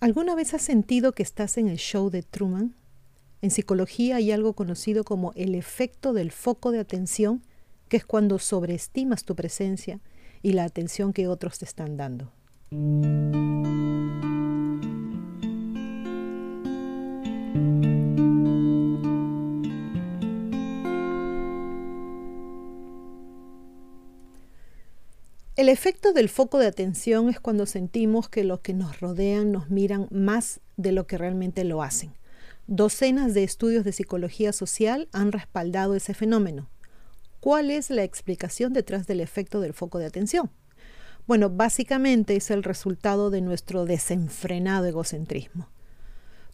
¿Alguna vez has sentido que estás en el show de Truman? En psicología hay algo conocido como el efecto del foco de atención, que es cuando sobreestimas tu presencia y la atención que otros te están dando. El efecto del foco de atención es cuando sentimos que los que nos rodean nos miran más de lo que realmente lo hacen. Docenas de estudios de psicología social han respaldado ese fenómeno. ¿Cuál es la explicación detrás del efecto del foco de atención? Bueno, básicamente es el resultado de nuestro desenfrenado egocentrismo.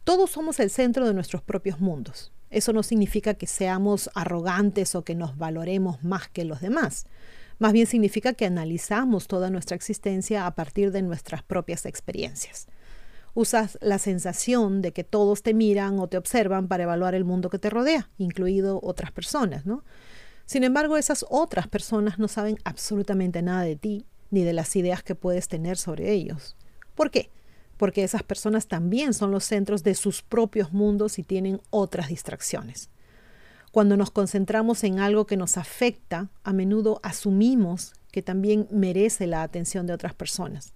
Todos somos el centro de nuestros propios mundos. Eso no significa que seamos arrogantes o que nos valoremos más que los demás. Más bien significa que analizamos toda nuestra existencia a partir de nuestras propias experiencias. Usas la sensación de que todos te miran o te observan para evaluar el mundo que te rodea, incluido otras personas, ¿no? Sin embargo, esas otras personas no saben absolutamente nada de ti ni de las ideas que puedes tener sobre ellos. ¿Por qué? Porque esas personas también son los centros de sus propios mundos y tienen otras distracciones. Cuando nos concentramos en algo que nos afecta, a menudo asumimos que también merece la atención de otras personas.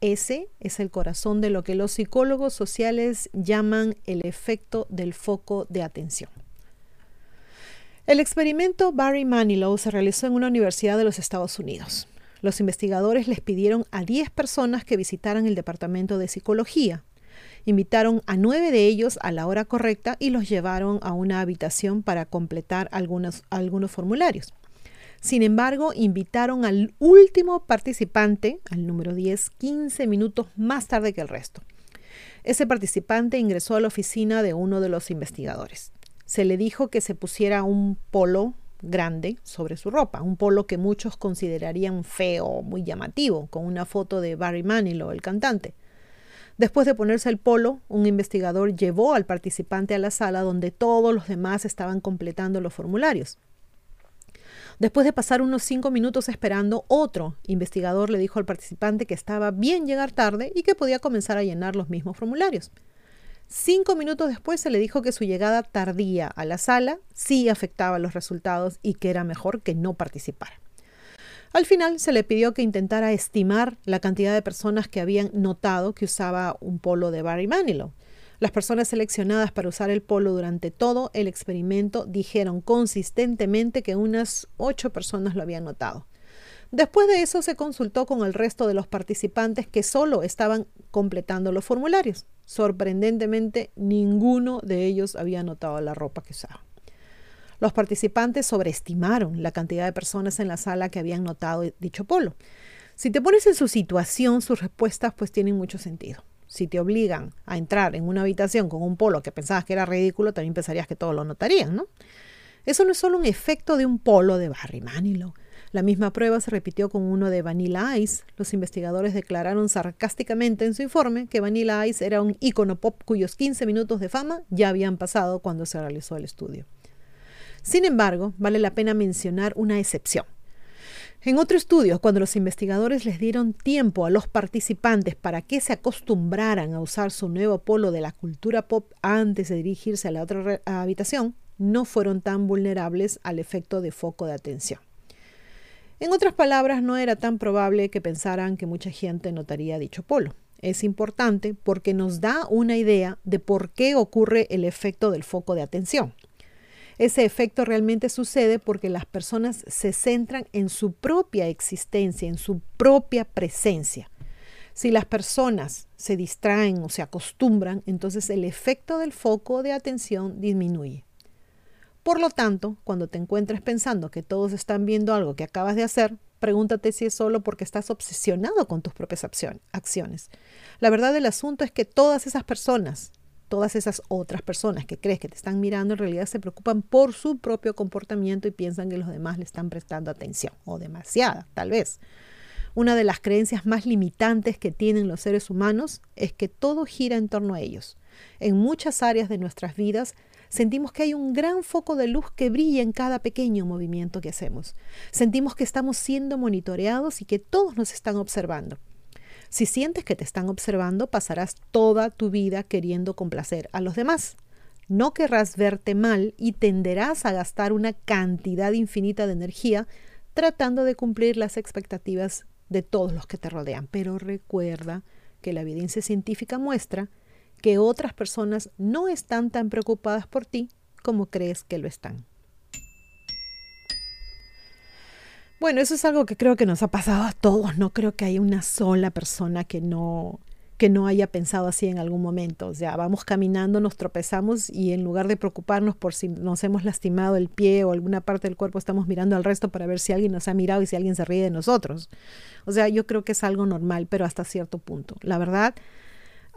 Ese es el corazón de lo que los psicólogos sociales llaman el efecto del foco de atención. El experimento Barry Manilow se realizó en una universidad de los Estados Unidos. Los investigadores les pidieron a 10 personas que visitaran el departamento de psicología Invitaron a nueve de ellos a la hora correcta y los llevaron a una habitación para completar algunos, algunos formularios. Sin embargo, invitaron al último participante, al número 10, 15 minutos más tarde que el resto. Ese participante ingresó a la oficina de uno de los investigadores. Se le dijo que se pusiera un polo grande sobre su ropa, un polo que muchos considerarían feo, muy llamativo, con una foto de Barry Manilow, el cantante. Después de ponerse el polo, un investigador llevó al participante a la sala donde todos los demás estaban completando los formularios. Después de pasar unos cinco minutos esperando, otro investigador le dijo al participante que estaba bien llegar tarde y que podía comenzar a llenar los mismos formularios. Cinco minutos después se le dijo que su llegada tardía a la sala sí afectaba los resultados y que era mejor que no participara. Al final se le pidió que intentara estimar la cantidad de personas que habían notado que usaba un polo de Barry Manilow. Las personas seleccionadas para usar el polo durante todo el experimento dijeron consistentemente que unas ocho personas lo habían notado. Después de eso se consultó con el resto de los participantes que solo estaban completando los formularios. Sorprendentemente, ninguno de ellos había notado la ropa que usaba. Los participantes sobreestimaron la cantidad de personas en la sala que habían notado dicho polo. Si te pones en su situación, sus respuestas pues tienen mucho sentido. Si te obligan a entrar en una habitación con un polo que pensabas que era ridículo, también pensarías que todos lo notarían, ¿no? Eso no es solo un efecto de un polo de Barry Manilow. La misma prueba se repitió con uno de Vanilla Ice. Los investigadores declararon sarcásticamente en su informe que Vanilla Ice era un icono pop cuyos 15 minutos de fama ya habían pasado cuando se realizó el estudio. Sin embargo, vale la pena mencionar una excepción. En otro estudio, cuando los investigadores les dieron tiempo a los participantes para que se acostumbraran a usar su nuevo polo de la cultura pop antes de dirigirse a la otra habitación, no fueron tan vulnerables al efecto de foco de atención. En otras palabras, no era tan probable que pensaran que mucha gente notaría dicho polo. Es importante porque nos da una idea de por qué ocurre el efecto del foco de atención. Ese efecto realmente sucede porque las personas se centran en su propia existencia, en su propia presencia. Si las personas se distraen o se acostumbran, entonces el efecto del foco de atención disminuye. Por lo tanto, cuando te encuentres pensando que todos están viendo algo que acabas de hacer, pregúntate si es solo porque estás obsesionado con tus propias acciones. La verdad del asunto es que todas esas personas todas esas otras personas que crees que te están mirando en realidad se preocupan por su propio comportamiento y piensan que los demás le están prestando atención, o demasiada, tal vez. Una de las creencias más limitantes que tienen los seres humanos es que todo gira en torno a ellos. En muchas áreas de nuestras vidas sentimos que hay un gran foco de luz que brilla en cada pequeño movimiento que hacemos. Sentimos que estamos siendo monitoreados y que todos nos están observando. Si sientes que te están observando, pasarás toda tu vida queriendo complacer a los demás. No querrás verte mal y tenderás a gastar una cantidad infinita de energía tratando de cumplir las expectativas de todos los que te rodean. Pero recuerda que la evidencia científica muestra que otras personas no están tan preocupadas por ti como crees que lo están. Bueno, eso es algo que creo que nos ha pasado a todos. No creo que haya una sola persona que no, que no haya pensado así en algún momento. O sea, vamos caminando, nos tropezamos y en lugar de preocuparnos por si nos hemos lastimado el pie o alguna parte del cuerpo, estamos mirando al resto para ver si alguien nos ha mirado y si alguien se ríe de nosotros. O sea, yo creo que es algo normal, pero hasta cierto punto. La verdad,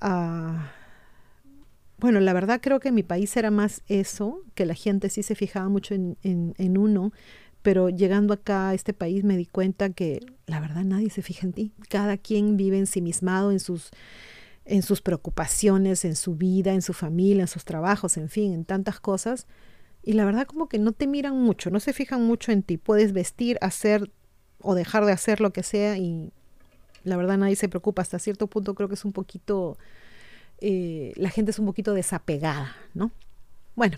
uh, bueno, la verdad creo que en mi país era más eso, que la gente sí se fijaba mucho en, en, uno, pero llegando acá a este país me di cuenta que la verdad nadie se fija en ti. Cada quien vive ensimismado en sus, en sus preocupaciones, en su vida, en su familia, en sus trabajos, en fin, en tantas cosas. Y la verdad como que no te miran mucho, no se fijan mucho en ti. Puedes vestir, hacer o dejar de hacer lo que sea y la verdad nadie se preocupa. Hasta cierto punto creo que es un poquito eh, la gente es un poquito desapegada, ¿no? Bueno,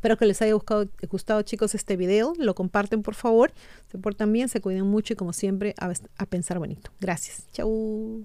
espero que les haya gustado, chicos este video, lo comparten por favor, se portan bien, se cuiden mucho y como siempre a, a pensar bonito. Gracias, chau.